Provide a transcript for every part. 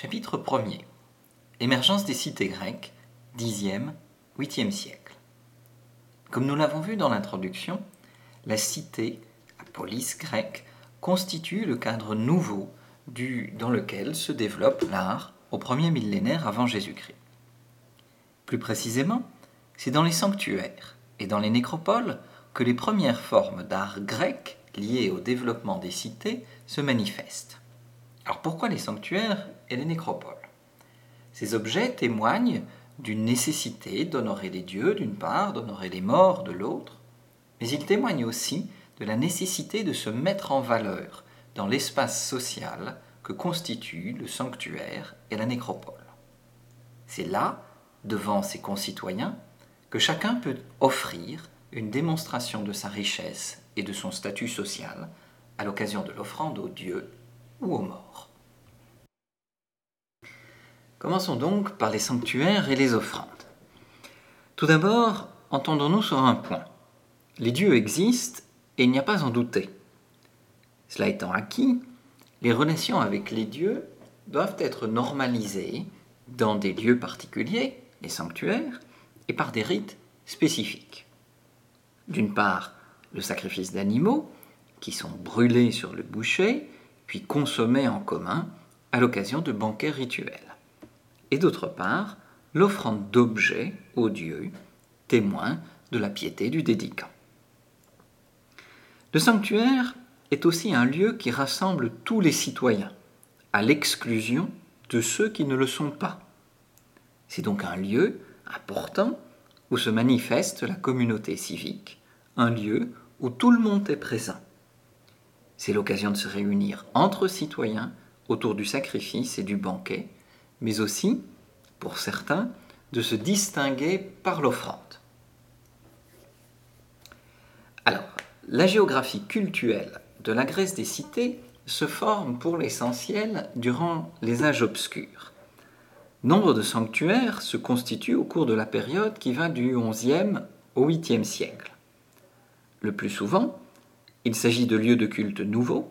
Chapitre 1er Émergence des cités grecques, 10e, 8e siècle. Comme nous l'avons vu dans l'introduction, la cité, la police grecque, constitue le cadre nouveau du, dans lequel se développe l'art au premier millénaire avant Jésus-Christ. Plus précisément, c'est dans les sanctuaires et dans les nécropoles que les premières formes d'art grec liées au développement des cités se manifestent. Alors pourquoi les sanctuaires et les nécropoles? Ces objets témoignent d'une nécessité d'honorer les dieux d'une part, d'honorer les morts de l'autre, mais ils témoignent aussi de la nécessité de se mettre en valeur dans l'espace social que constituent le sanctuaire et la nécropole. C'est là, devant ses concitoyens, que chacun peut offrir une démonstration de sa richesse et de son statut social à l'occasion de l'offrande aux dieux ou aux morts. Commençons donc par les sanctuaires et les offrandes. Tout d'abord, entendons-nous sur un point. Les dieux existent et il n'y a pas en douter. Cela étant acquis, les relations avec les dieux doivent être normalisées dans des lieux particuliers, les sanctuaires, et par des rites spécifiques. D'une part, le sacrifice d'animaux, qui sont brûlés sur le boucher, puis en commun à l'occasion de banquets rituels. Et d'autre part, l'offrande d'objets aux dieux, témoins de la piété du dédicant. Le sanctuaire est aussi un lieu qui rassemble tous les citoyens, à l'exclusion de ceux qui ne le sont pas. C'est donc un lieu important où se manifeste la communauté civique, un lieu où tout le monde est présent. C'est l'occasion de se réunir entre citoyens autour du sacrifice et du banquet, mais aussi, pour certains, de se distinguer par l'offrande. Alors, la géographie culturelle de la Grèce des cités se forme pour l'essentiel durant les âges obscurs. Nombre de sanctuaires se constituent au cours de la période qui va du XIe au 8e siècle. Le plus souvent, il s'agit de lieux de culte nouveaux,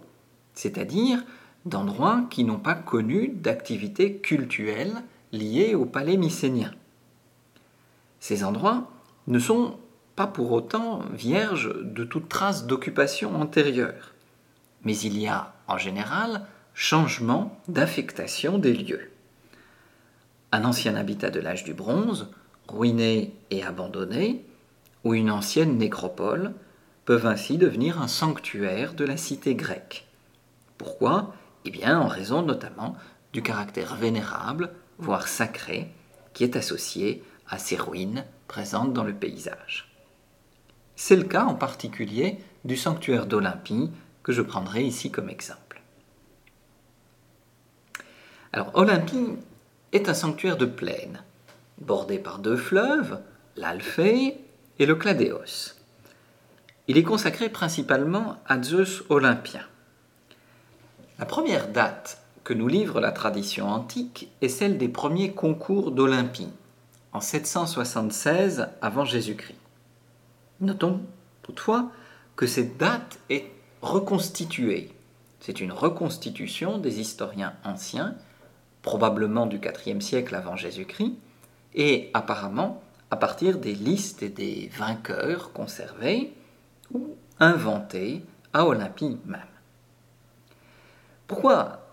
c'est-à-dire d'endroits qui n'ont pas connu d'activités cultuelles liées au palais mycénien. Ces endroits ne sont pas pour autant vierges de toute trace d'occupation antérieure, mais il y a en général changement d'affectation des lieux. Un ancien habitat de l'âge du bronze, ruiné et abandonné, ou une ancienne nécropole, peuvent ainsi devenir un sanctuaire de la cité grecque. Pourquoi? Eh bien, en raison notamment du caractère vénérable, voire sacré, qui est associé à ces ruines présentes dans le paysage. C'est le cas en particulier du sanctuaire d'Olympie, que je prendrai ici comme exemple. Alors, Olympie est un sanctuaire de plaine, bordé par deux fleuves, l'Alphée et le Cladéos. Il est consacré principalement à Zeus olympien. La première date que nous livre la tradition antique est celle des premiers concours d'Olympie, en 776 avant Jésus-Christ. Notons toutefois que cette date est reconstituée. C'est une reconstitution des historiens anciens, probablement du IVe siècle avant Jésus-Christ, et apparemment à partir des listes des vainqueurs conservés, ou inventé à Olympie même. Pourquoi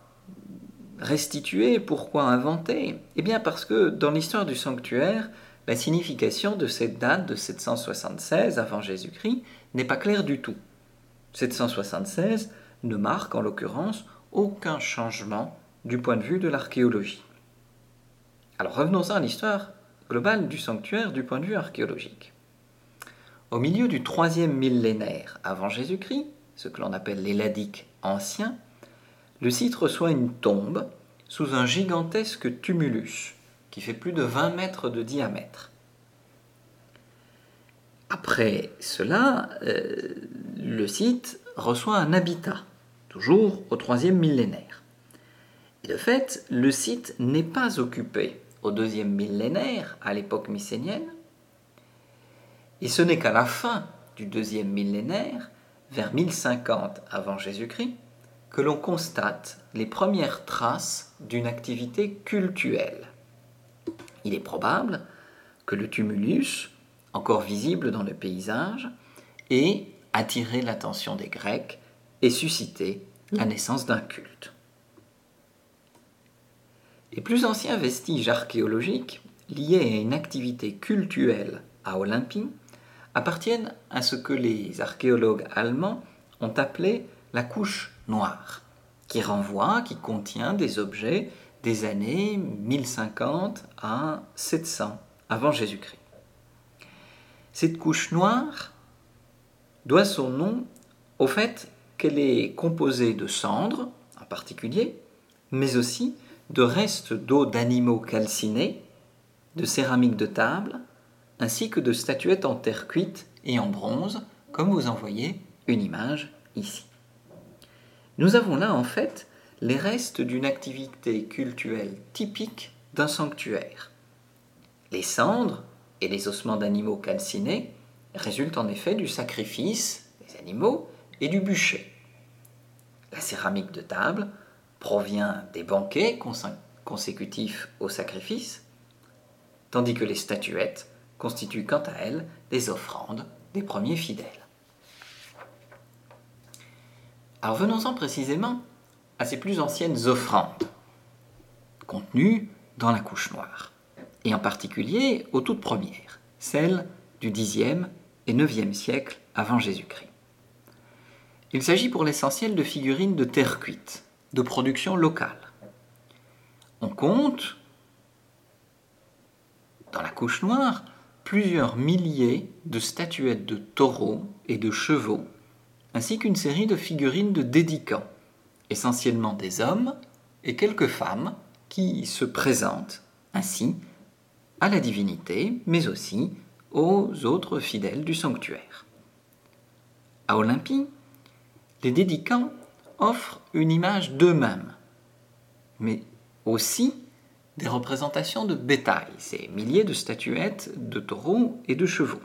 restituer, pourquoi inventer? Eh bien parce que dans l'histoire du sanctuaire, la signification de cette date de 776 avant Jésus-Christ n'est pas claire du tout. 776 ne marque en l'occurrence aucun changement du point de vue de l'archéologie. Alors revenons-en à l'histoire globale du sanctuaire du point de vue archéologique. Au milieu du troisième millénaire avant Jésus-Christ, ce que l'on appelle l'Éladique ancien, le site reçoit une tombe sous un gigantesque tumulus qui fait plus de 20 mètres de diamètre. Après cela, euh, le site reçoit un habitat, toujours au troisième millénaire. Et de fait, le site n'est pas occupé au deuxième millénaire, à l'époque mycénienne, et ce n'est qu'à la fin du deuxième millénaire, vers 1050 avant Jésus-Christ, que l'on constate les premières traces d'une activité cultuelle. Il est probable que le tumulus, encore visible dans le paysage, ait attiré l'attention des Grecs et suscité la naissance d'un culte. Les plus anciens vestiges archéologiques liés à une activité cultuelle à Olympie appartiennent à ce que les archéologues allemands ont appelé la couche noire, qui renvoie, qui contient des objets des années 1050 à 700 avant Jésus-Christ. Cette couche noire doit son nom au fait qu'elle est composée de cendres, en particulier, mais aussi de restes d'eau d'animaux calcinés, de céramique de table, ainsi que de statuettes en terre cuite et en bronze, comme vous en voyez une image ici. Nous avons là en fait les restes d'une activité culturelle typique d'un sanctuaire. Les cendres et les ossements d'animaux calcinés résultent en effet du sacrifice des animaux et du bûcher. La céramique de table provient des banquets consécutifs au sacrifice, tandis que les statuettes constituent quant à elles des offrandes des premiers fidèles. Alors venons-en précisément à ces plus anciennes offrandes, contenues dans la couche noire, et en particulier aux toutes premières, celles du Xe et IXe siècle avant Jésus-Christ. Il s'agit pour l'essentiel de figurines de terre cuite, de production locale. On compte, dans la couche noire, plusieurs milliers de statuettes de taureaux et de chevaux, ainsi qu'une série de figurines de dédicants, essentiellement des hommes et quelques femmes qui se présentent ainsi à la divinité, mais aussi aux autres fidèles du sanctuaire. À Olympie, les dédicants offrent une image d'eux-mêmes, mais aussi des représentations de bétail, ces milliers de statuettes de taureaux et de chevaux.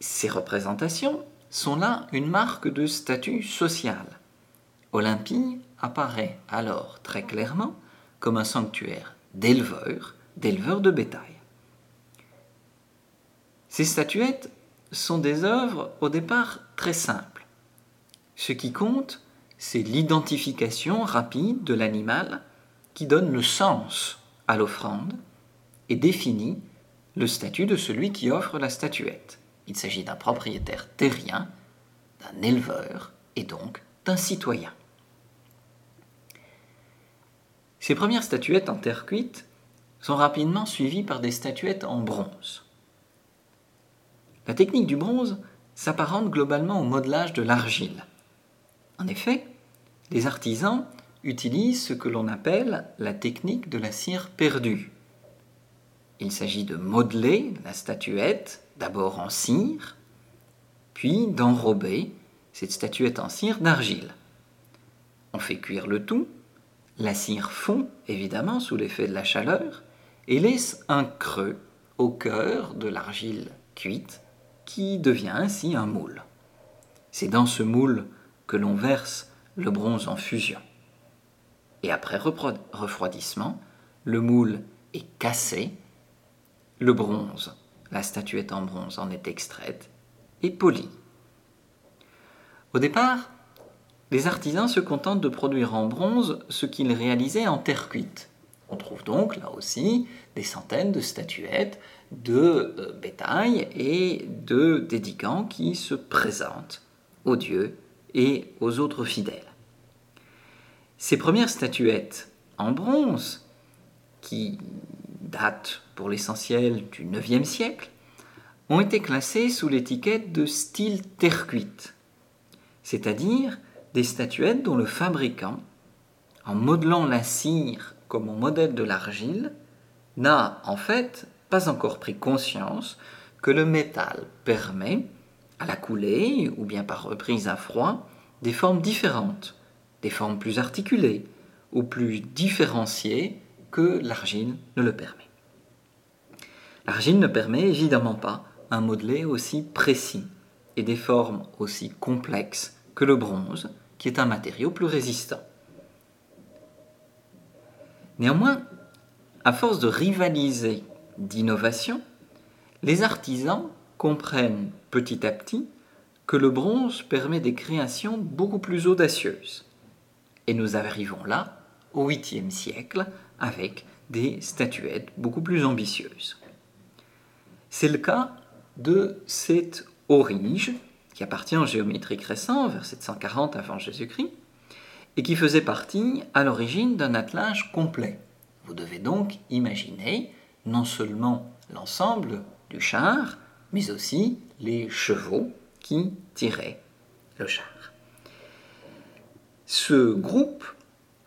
Ces représentations sont là une marque de statut social. Olympie apparaît alors très clairement comme un sanctuaire d'éleveurs, d'éleveurs de bétail. Ces statuettes sont des œuvres au départ très simples. Ce qui compte, c'est l'identification rapide de l'animal qui donne le sens à l'offrande et définit le statut de celui qui offre la statuette. Il s'agit d'un propriétaire terrien, d'un éleveur et donc d'un citoyen. Ces premières statuettes en terre cuite sont rapidement suivies par des statuettes en bronze. La technique du bronze s'apparente globalement au modelage de l'argile. En effet, les artisans utilisent ce que l'on appelle la technique de la cire perdue. Il s'agit de modeler la statuette d'abord en cire, puis d'enrober cette statuette en cire d'argile. On fait cuire le tout, la cire fond évidemment sous l'effet de la chaleur et laisse un creux au cœur de l'argile cuite qui devient ainsi un moule. C'est dans ce moule que l'on verse le bronze en fusion. Et après refroidissement, le moule est cassé, le bronze, la statuette en bronze en est extraite et polie. Au départ, les artisans se contentent de produire en bronze ce qu'ils réalisaient en terre cuite. On trouve donc là aussi des centaines de statuettes de euh, bétail et de dédicants qui se présentent aux dieux et aux autres fidèles. Ces premières statuettes en bronze, qui datent pour l'essentiel du IXe siècle, ont été classées sous l'étiquette de style terre cuite, c'est-à-dire des statuettes dont le fabricant, en modelant la cire comme au modèle de l'argile, n'a en fait pas encore pris conscience que le métal permet, à la coulée ou bien par reprise à froid, des formes différentes, des formes plus articulées ou plus différenciées que l'argile ne le permet. L'argile ne permet évidemment pas un modelé aussi précis et des formes aussi complexes que le bronze qui est un matériau plus résistant. Néanmoins, à force de rivaliser d'innovation, les artisans comprennent petit à petit que le bronze permet des créations beaucoup plus audacieuses. Et nous arrivons là au 8e siècle avec des statuettes beaucoup plus ambitieuses. C'est le cas de cette aurige qui appartient en géométrie récent, vers 740 avant Jésus-Christ, et qui faisait partie à l'origine d'un attelage complet. Vous devez donc imaginer non seulement l'ensemble du char, mais aussi les chevaux qui tiraient le char. Ce groupe,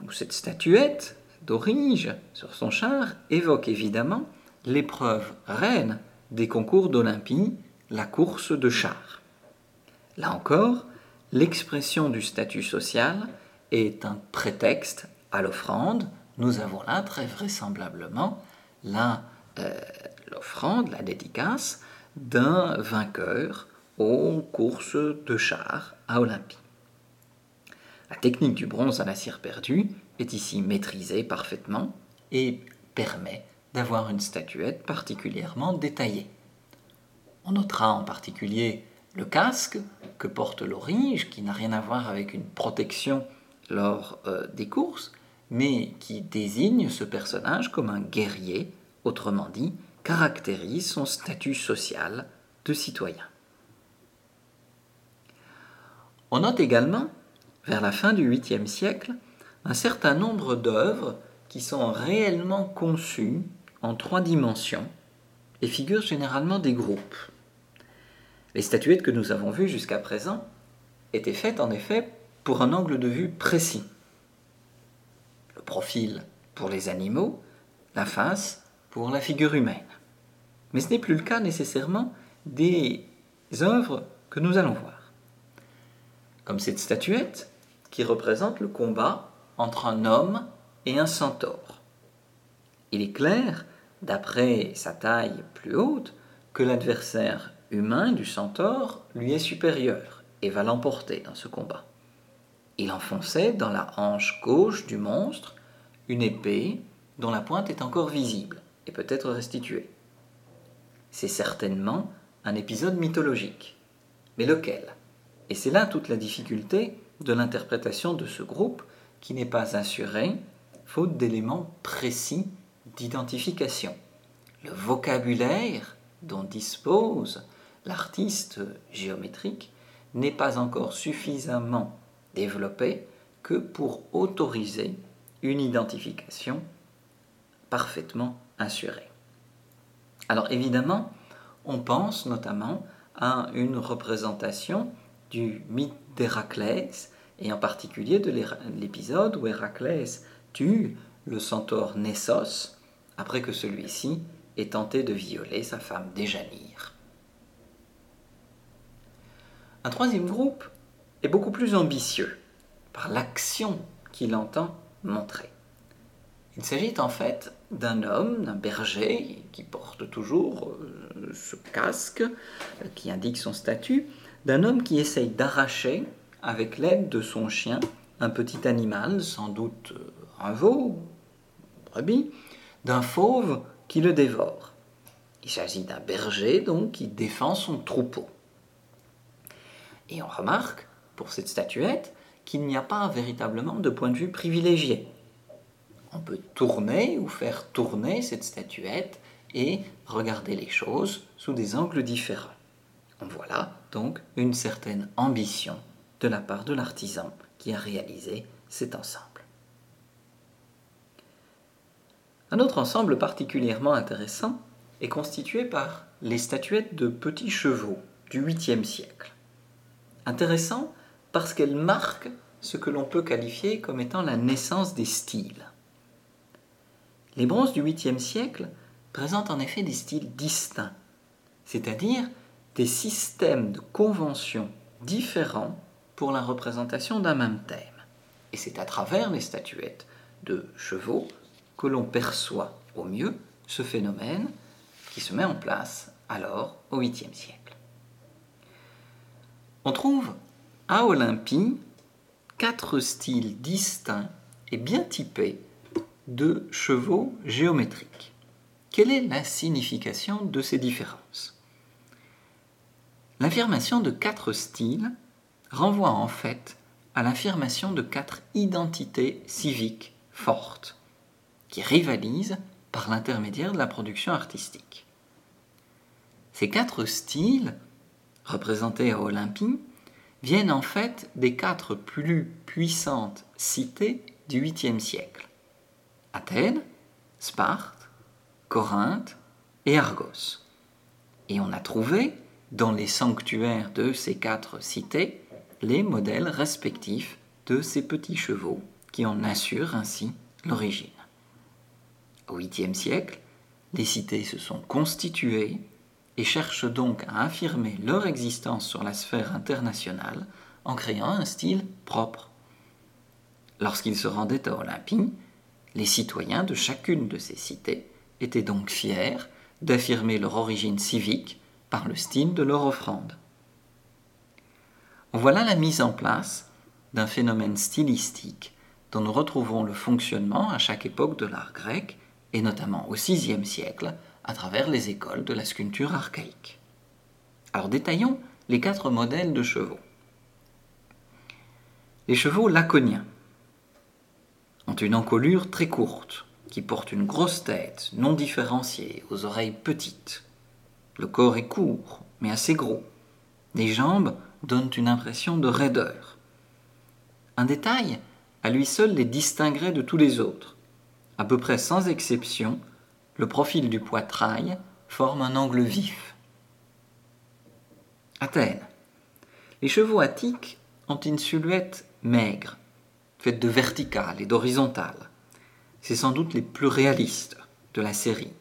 ou cette statuette d'Orige sur son char, évoque évidemment l'épreuve reine des concours d'Olympie, la course de char. Là encore, l'expression du statut social est un prétexte à l'offrande. Nous avons là très vraisemblablement euh, l'offrande, la dédicace d'un vainqueur aux courses de chars à Olympie. La technique du bronze à la cire perdue est ici maîtrisée parfaitement et permet d'avoir une statuette particulièrement détaillée. On notera en particulier le casque que porte l'orige, qui n'a rien à voir avec une protection lors euh, des courses, mais qui désigne ce personnage comme un guerrier, autrement dit, caractérise son statut social de citoyen. On note également, vers la fin du 8e siècle, un certain nombre d'œuvres qui sont réellement conçues en trois dimensions et figurent généralement des groupes. Les statuettes que nous avons vues jusqu'à présent étaient faites en effet pour un angle de vue précis. Le profil pour les animaux, la face pour la figure humaine. Mais ce n'est plus le cas nécessairement des œuvres que nous allons voir. Comme cette statuette qui représente le combat entre un homme et un centaure. Il est clair, d'après sa taille plus haute, que l'adversaire humain du centaure lui est supérieur et va l'emporter dans ce combat. Il enfonçait dans la hanche gauche du monstre une épée dont la pointe est encore visible et peut être restituée. C'est certainement un épisode mythologique. Mais lequel? Et c'est là toute la difficulté de l'interprétation de ce groupe qui n'est pas assuré faute d'éléments précis d'identification. Le vocabulaire dont dispose l'artiste géométrique n'est pas encore suffisamment développé que pour autoriser une identification parfaitement assurée. Alors évidemment, on pense notamment à une représentation du mythe d'Héraclès, et en particulier de l'épisode où Héraclès tue le centaure Nessos après que celui-ci ait tenté de violer sa femme Déjanire. Un troisième groupe est beaucoup plus ambitieux par l'action qu'il entend montrer. Il s'agit en fait d'un homme, d'un berger, qui porte toujours euh, ce casque euh, qui indique son statut, d'un homme qui essaye d'arracher, avec l'aide de son chien, un petit animal, sans doute euh, un veau, une brebis, d'un fauve qui le dévore. Il s'agit d'un berger donc qui défend son troupeau. Et on remarque, pour cette statuette, qu'il n'y a pas véritablement de point de vue privilégié. On peut tourner ou faire tourner cette statuette et regarder les choses sous des angles différents. On voit là une certaine ambition de la part de l'artisan qui a réalisé cet ensemble. Un autre ensemble particulièrement intéressant est constitué par les statuettes de petits chevaux du 8e siècle intéressant parce qu'elle marque ce que l'on peut qualifier comme étant la naissance des styles. Les bronzes du 8e siècle présentent en effet des styles distincts, c'est-à-dire des systèmes de conventions différents pour la représentation d'un même thème. Et c'est à travers les statuettes de chevaux que l'on perçoit au mieux ce phénomène qui se met en place alors au 8e siècle. On trouve à Olympie quatre styles distincts et bien typés de chevaux géométriques. Quelle est la signification de ces différences? L'affirmation de quatre styles renvoie en fait à l'affirmation de quatre identités civiques fortes, qui rivalisent par l'intermédiaire de la production artistique. Ces quatre styles, représentés à Olympie, viennent en fait des quatre plus puissantes cités du 8e siècle. Athènes, Sparte, Corinthe et Argos. Et on a trouvé, dans les sanctuaires de ces quatre cités, les modèles respectifs de ces petits chevaux qui en assurent ainsi l'origine. Au 8e siècle, les cités se sont constituées et cherchent donc à affirmer leur existence sur la sphère internationale en créant un style propre. Lorsqu'ils se rendaient à Olympie, les citoyens de chacune de ces cités étaient donc fiers d'affirmer leur origine civique par le style de leur offrande. Voilà la mise en place d'un phénomène stylistique dont nous retrouvons le fonctionnement à chaque époque de l'art grec, et notamment au VIe siècle, à travers les écoles de la sculpture archaïque. Alors détaillons les quatre modèles de chevaux. Les chevaux laconiens ont une encolure très courte, qui porte une grosse tête non différenciée, aux oreilles petites. Le corps est court, mais assez gros. Les jambes donnent une impression de raideur. Un détail, à lui seul, les distinguerait de tous les autres. À peu près sans exception, le profil du poitrail forme un angle vif. Athènes. Les chevaux attiques ont une silhouette maigre, faite de verticales et d'horizontales. C'est sans doute les plus réalistes de la série.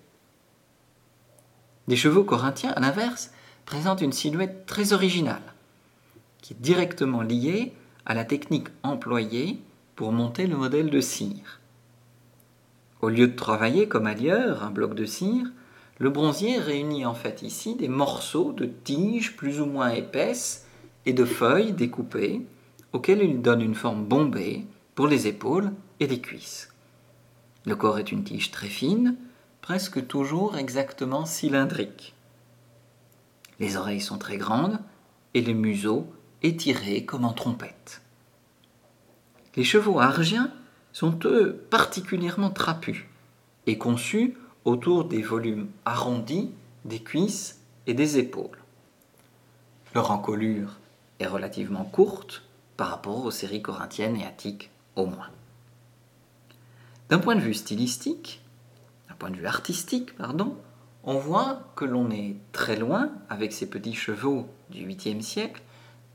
Les chevaux corinthiens, à l'inverse, présentent une silhouette très originale, qui est directement liée à la technique employée pour monter le modèle de cire. Au lieu de travailler comme ailleurs un bloc de cire, le bronzier réunit en fait ici des morceaux de tiges plus ou moins épaisses et de feuilles découpées auxquelles il donne une forme bombée pour les épaules et les cuisses. Le corps est une tige très fine, presque toujours exactement cylindrique. Les oreilles sont très grandes et le museau étiré comme en trompette. Les chevaux argiens sont eux particulièrement trapus et conçus autour des volumes arrondis des cuisses et des épaules. Leur encolure est relativement courte par rapport aux séries corinthiennes et attiques au moins. D'un point de vue stylistique, point de vue artistique, pardon, on voit que l'on est très loin, avec ces petits chevaux du 8e siècle,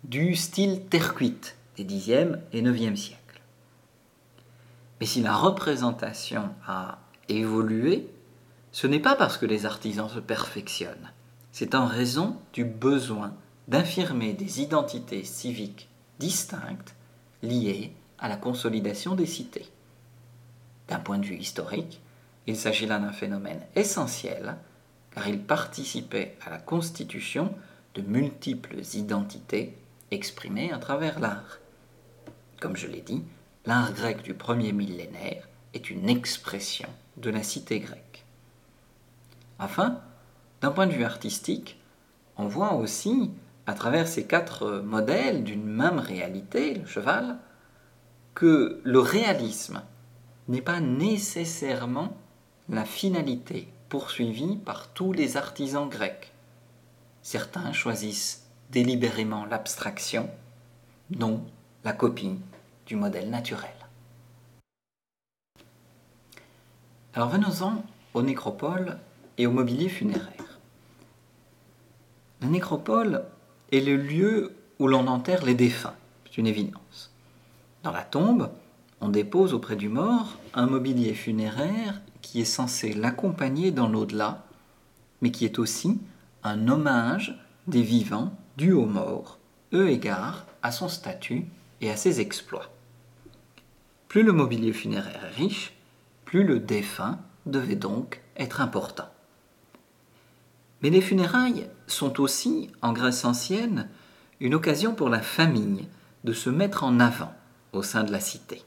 du style terre des 10e et 9e siècles. Mais si la représentation a évolué, ce n'est pas parce que les artisans se perfectionnent, c'est en raison du besoin d'infirmer des identités civiques distinctes liées à la consolidation des cités. D'un point de vue historique, il s'agit là d'un phénomène essentiel car il participait à la constitution de multiples identités exprimées à travers l'art. Comme je l'ai dit, l'art grec du premier millénaire est une expression de la cité grecque. Enfin, d'un point de vue artistique, on voit aussi, à travers ces quatre modèles d'une même réalité, le cheval, que le réalisme n'est pas nécessairement la finalité poursuivie par tous les artisans grecs. Certains choisissent délibérément l'abstraction, non la copie du modèle naturel. Alors venons-en aux nécropoles et au mobilier funéraire. La nécropole est le lieu où l'on enterre les défunts, c'est une évidence. Dans la tombe, on dépose auprès du mort un mobilier funéraire qui est censé l'accompagner dans l'au-delà, mais qui est aussi un hommage des vivants dû aux morts, eu égard à son statut et à ses exploits. Plus le mobilier funéraire est riche, plus le défunt devait donc être important. Mais les funérailles sont aussi, en Grèce ancienne, une occasion pour la famille de se mettre en avant au sein de la cité.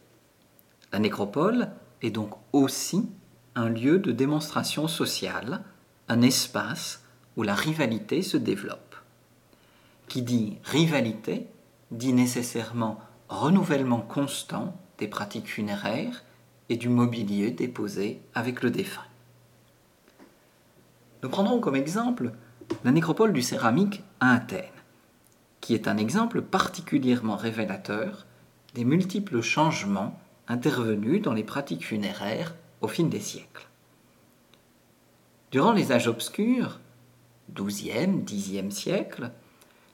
La nécropole est donc aussi un lieu de démonstration sociale, un espace où la rivalité se développe. Qui dit rivalité dit nécessairement renouvellement constant des pratiques funéraires et du mobilier déposé avec le défunt. Nous prendrons comme exemple la nécropole du céramique à Athènes, qui est un exemple particulièrement révélateur des multiples changements intervenus dans les pratiques funéraires au fil des siècles. Durant les âges obscurs, XIIe, Xe siècle,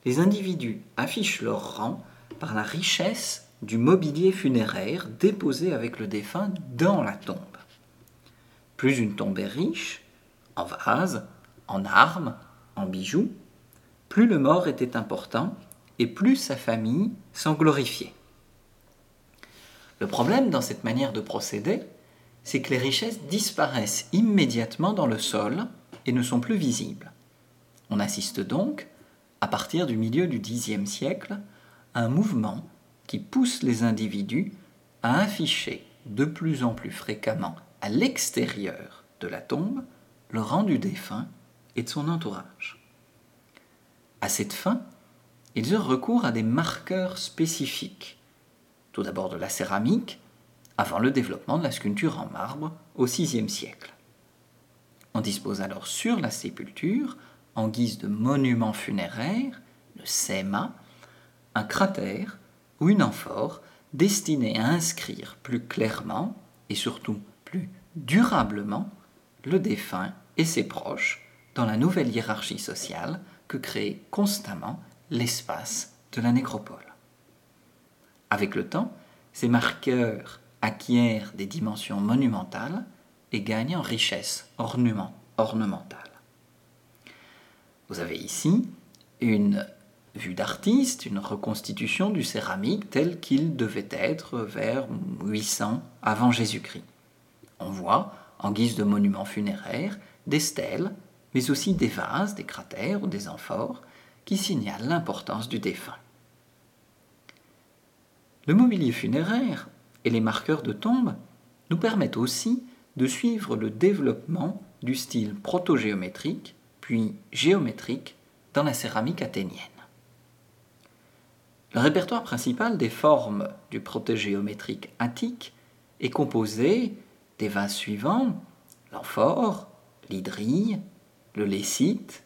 les individus affichent leur rang par la richesse du mobilier funéraire déposé avec le défunt dans la tombe. Plus une tombe est riche, en vases, en armes, en bijoux, plus le mort était important et plus sa famille s'en glorifiait. Le problème dans cette manière de procéder, c'est que les richesses disparaissent immédiatement dans le sol et ne sont plus visibles. On assiste donc, à partir du milieu du Xe siècle, à un mouvement qui pousse les individus à afficher de plus en plus fréquemment à l'extérieur de la tombe le rang du défunt et de son entourage. À cette fin, ils eurent recours à des marqueurs spécifiques, tout d'abord de la céramique, avant le développement de la sculpture en marbre au VIe siècle. On dispose alors sur la sépulture, en guise de monument funéraire, le SEMA, un cratère ou une amphore destinée à inscrire plus clairement et surtout plus durablement le défunt et ses proches dans la nouvelle hiérarchie sociale que crée constamment l'espace de la nécropole. Avec le temps, ces marqueurs acquièrent des dimensions monumentales et gagnent en richesse ornementale. Vous avez ici une vue d'artiste, une reconstitution du céramique tel qu'il devait être vers 800 avant Jésus-Christ. On voit, en guise de monument funéraire, des stèles, mais aussi des vases, des cratères ou des amphores qui signalent l'importance du défunt. Le mobilier funéraire et les marqueurs de tombe nous permettent aussi de suivre le développement du style protogéométrique puis géométrique dans la céramique athénienne. Le répertoire principal des formes du protogéométrique attique est composé des vases suivants l'amphore, l'hydrille, le lécite,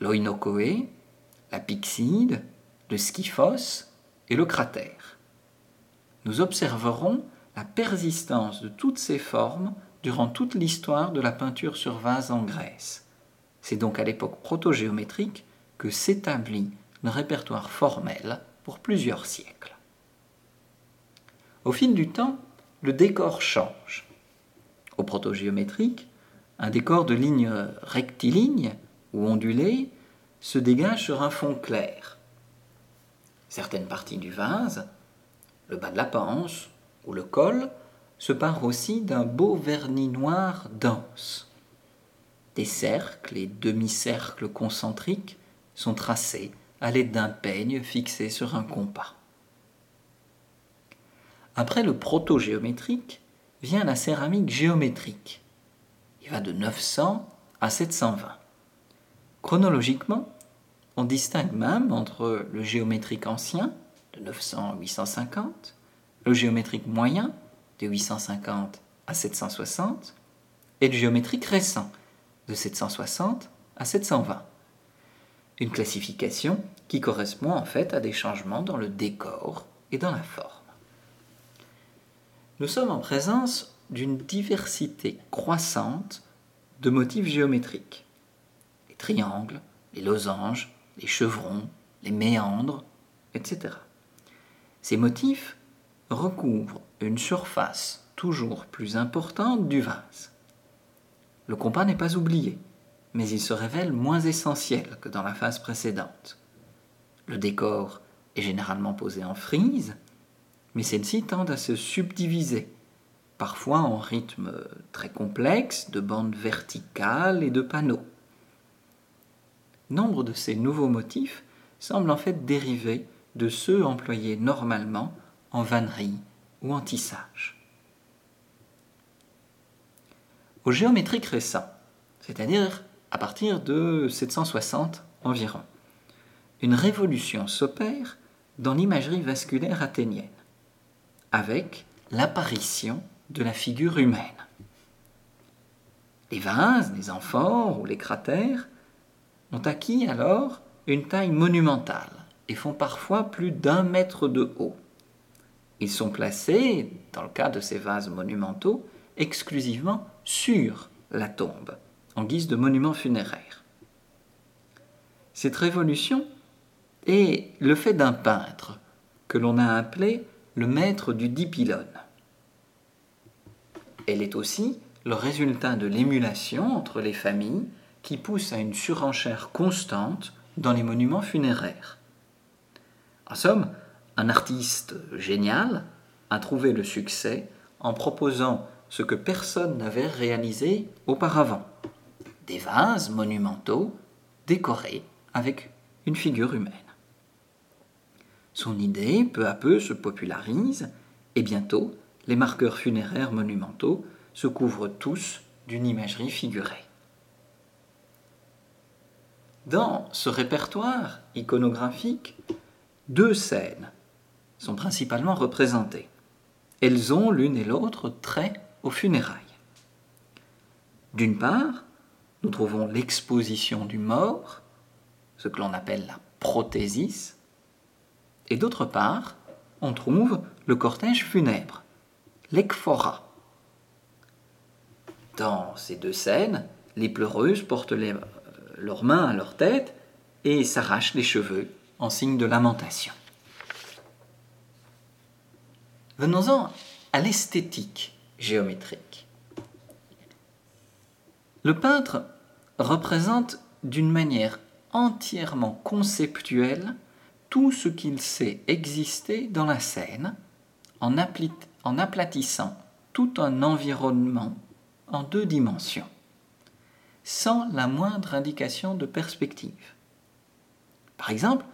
l'oinokoé, la pyxide, le skyphos et le cratère. Nous observerons la persistance de toutes ces formes durant toute l'histoire de la peinture sur vase en Grèce. C'est donc à l'époque protogéométrique que s'établit le répertoire formel pour plusieurs siècles. Au fil du temps, le décor change. Au protogéométrique, un décor de lignes rectilignes ou ondulées se dégage sur un fond clair. Certaines parties du vase, le bas de la panse ou le col, se parent aussi d'un beau vernis noir dense. Des cercles et demi-cercles concentriques sont tracés à l'aide d'un peigne fixé sur un compas. Après le proto-géométrique vient la céramique géométrique. Il va de 900 à 720. Chronologiquement, on distingue même entre le géométrique ancien, de 900 à 850, le géométrique moyen, de 850 à 760, et le géométrique récent, de 760 à 720 une classification qui correspond en fait à des changements dans le décor et dans la forme. Nous sommes en présence d'une diversité croissante de motifs géométriques. Les triangles, les losanges, les chevrons, les méandres, etc. Ces motifs recouvrent une surface toujours plus importante du vase. Le compas n'est pas oublié mais il se révèle moins essentiel que dans la phase précédente. Le décor est généralement posé en frise, mais celle-ci tend à se subdiviser, parfois en rythme très complexe de bandes verticales et de panneaux. Nombre de ces nouveaux motifs semblent en fait dériver de ceux employés normalement en vannerie ou en tissage. Au géométrique récent, c'est-à-dire à partir de 760 environ, une révolution s'opère dans l'imagerie vasculaire athénienne, avec l'apparition de la figure humaine. Les vases, les amphores ou les cratères ont acquis alors une taille monumentale et font parfois plus d'un mètre de haut. Ils sont placés, dans le cas de ces vases monumentaux, exclusivement sur la tombe, en guise de monument funéraire. Cette révolution est le fait d'un peintre que l'on a appelé le maître du dipylone. Elle est aussi le résultat de l'émulation entre les familles qui pousse à une surenchère constante dans les monuments funéraires. En somme, un artiste génial a trouvé le succès en proposant ce que personne n'avait réalisé auparavant. Des vases monumentaux décorés avec une figure humaine. Son idée, peu à peu, se popularise et bientôt, les marqueurs funéraires monumentaux se couvrent tous d'une imagerie figurée. Dans ce répertoire iconographique, deux scènes sont principalement représentées. Elles ont l'une et l'autre trait aux funérailles. D'une part, nous trouvons l'exposition du mort, ce que l'on appelle la prothésis, et d'autre part, on trouve le cortège funèbre, l'ekphora. Dans ces deux scènes, les pleureuses portent leurs mains à leur tête et s'arrachent les cheveux en signe de lamentation. Venons-en à l'esthétique géométrique. Le peintre représente d'une manière entièrement conceptuelle tout ce qu'il sait exister dans la scène en, en aplatissant tout un environnement en deux dimensions, sans la moindre indication de perspective. Par exemple,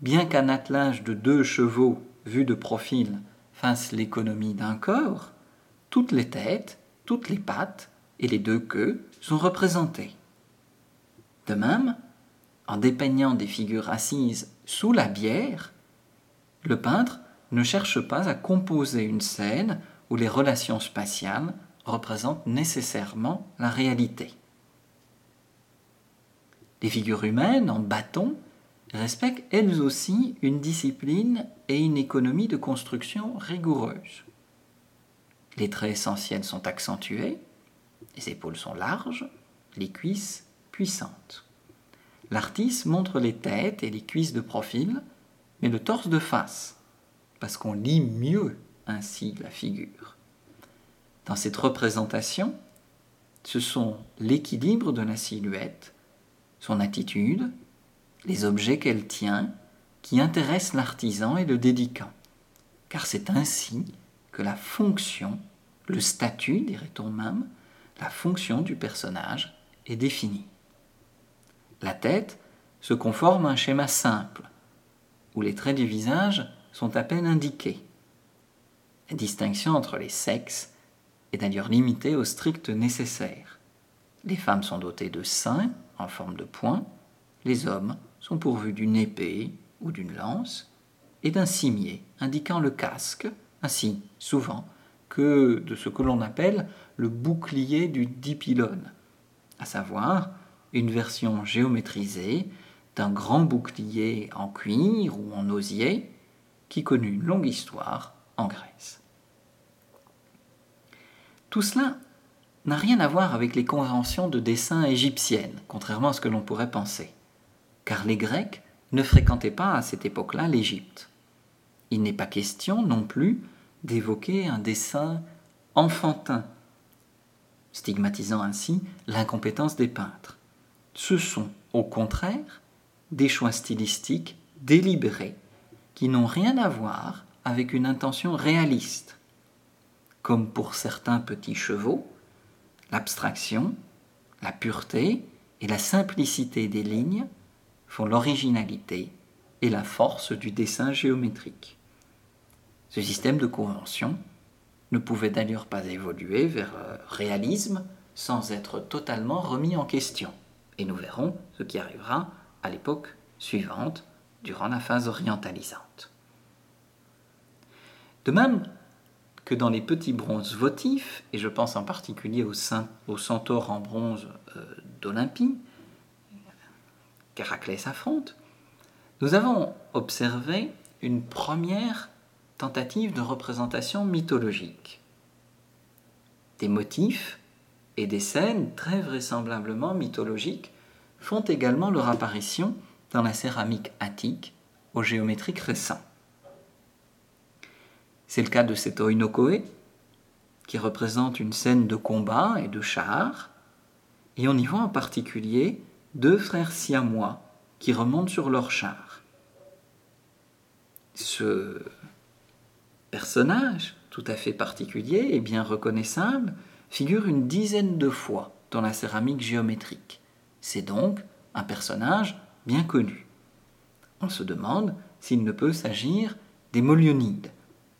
bien qu'un attelage de deux chevaux vus de profil fasse l'économie d'un corps, toutes les têtes, toutes les pattes et les deux queues sont représentées. De même, en dépeignant des figures assises sous la bière, le peintre ne cherche pas à composer une scène où les relations spatiales représentent nécessairement la réalité. Les figures humaines en bâton respectent elles aussi une discipline et une économie de construction rigoureuse. Les traits essentiels sont accentués, les épaules sont larges, les cuisses puissantes. L'artiste montre les têtes et les cuisses de profil, mais le torse de face, parce qu'on lit mieux ainsi la figure. Dans cette représentation, ce sont l'équilibre de la silhouette, son attitude, les objets qu'elle tient, qui intéressent l'artisan et le dédicant, car c'est ainsi que la fonction, le statut, dirait-on même, la fonction du personnage est définie. La tête se conforme à un schéma simple, où les traits du visage sont à peine indiqués. La distinction entre les sexes est d'ailleurs limitée au strict nécessaire. Les femmes sont dotées de seins en forme de poing, les hommes sont pourvus d'une épée ou d'une lance et d'un cimier indiquant le casque, ainsi souvent que de ce que l'on appelle le bouclier du dipylone, à savoir une version géométrisée d'un grand bouclier en cuir ou en osier qui connut une longue histoire en Grèce. Tout cela n'a rien à voir avec les conventions de dessin égyptiennes, contrairement à ce que l'on pourrait penser car les Grecs ne fréquentaient pas à cette époque-là l'Égypte. Il n'est pas question non plus d'évoquer un dessin enfantin, stigmatisant ainsi l'incompétence des peintres. Ce sont, au contraire, des choix stylistiques délibérés qui n'ont rien à voir avec une intention réaliste. Comme pour certains petits chevaux, l'abstraction, la pureté et la simplicité des lignes font l'originalité et la force du dessin géométrique. Ce système de convention ne pouvait d'ailleurs pas évoluer vers le réalisme sans être totalement remis en question. Et nous verrons ce qui arrivera à l'époque suivante, durant la phase orientalisante. De même que dans les petits bronzes votifs, et je pense en particulier au, au centaure en bronze euh, d'Olympie, qu'Héraclès affronte, nous avons observé une première tentative de représentation mythologique. Des motifs et des scènes très vraisemblablement mythologiques font également leur apparition dans la céramique attique au géométrique récent. C'est le cas de cet oinokoe, qui représente une scène de combat et de char, et on y voit en particulier deux frères siamois qui remontent sur leur char. Ce personnage, tout à fait particulier et bien reconnaissable, figure une dizaine de fois dans la céramique géométrique. C'est donc un personnage bien connu. On se demande s'il ne peut s'agir des Molionides,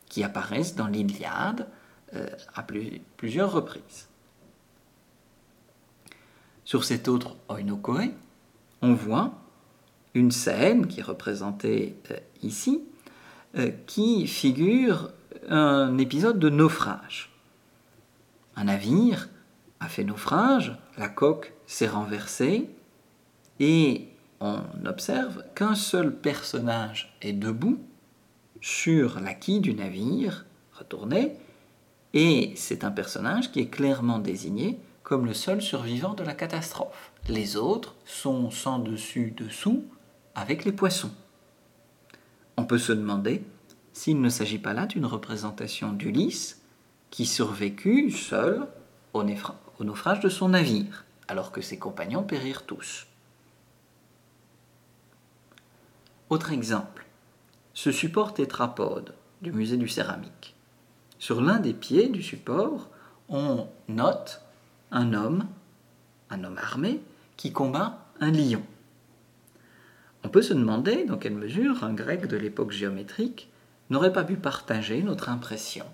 qui apparaissent dans l'Iliade euh, à plusieurs reprises. Sur cet autre Oinokoe, on voit une scène qui est représentée euh, ici, euh, qui figure un épisode de naufrage. Un navire a fait naufrage, la coque s'est renversée, et on observe qu'un seul personnage est debout sur la quille du navire, retourné, et c'est un personnage qui est clairement désigné comme le seul survivant de la catastrophe. Les autres sont sans dessus dessous avec les poissons. On peut se demander s'il ne s'agit pas là d'une représentation d'Ulysse qui survécut seul au, naufrage de son navire, alors que ses compagnons périrent tous. Autre exemple, ce support tétrapode du musée du céramique. Sur l'un des pieds du support, on note un homme, un homme armé, qui combat un lion. On peut se demander dans quelle mesure un grec de l'époque géométrique n'aurait pas pu partager notre impression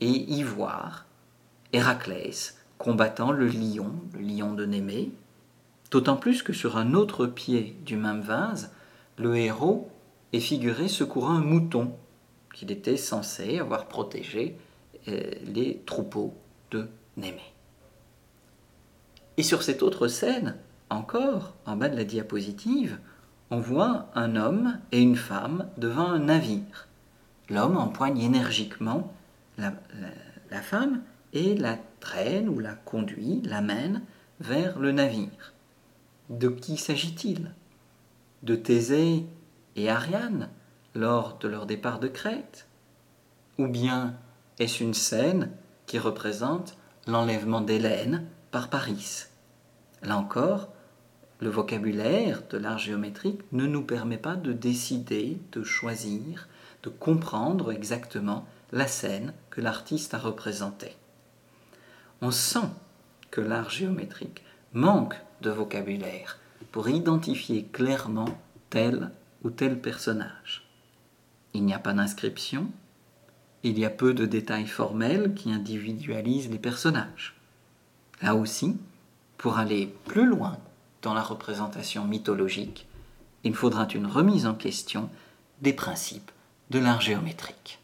et y voir Héraclès combattant le lion, le lion de Némée, d'autant plus que sur un autre pied du même vase, le héros est figuré secourant un mouton qu'il était censé avoir protégé euh, les troupeaux de Némée. Et sur cette autre scène, encore, en bas de la diapositive, on voit un homme et une femme devant un navire. L'homme empoigne énergiquement la, femme et la traîne ou la conduit, l'amène vers le navire. De qui s'agit-il? De Thésée et Ariane lors de leur départ de Crète? Ou bien est-ce une scène qui représente l'enlèvement d'Hélène par Paris? Là encore, le vocabulaire de l'art géométrique ne nous permet pas de décider, de choisir, de comprendre exactement la scène que l'artiste a représentée. On sent que l'art géométrique manque de vocabulaire pour identifier clairement tel ou tel personnage. Il n'y a pas d'inscription, il y a peu de détails formels qui individualisent les personnages. Là aussi, pour aller plus loin dans la représentation mythologique, il faudra une remise en question des principes de l'art géométrique.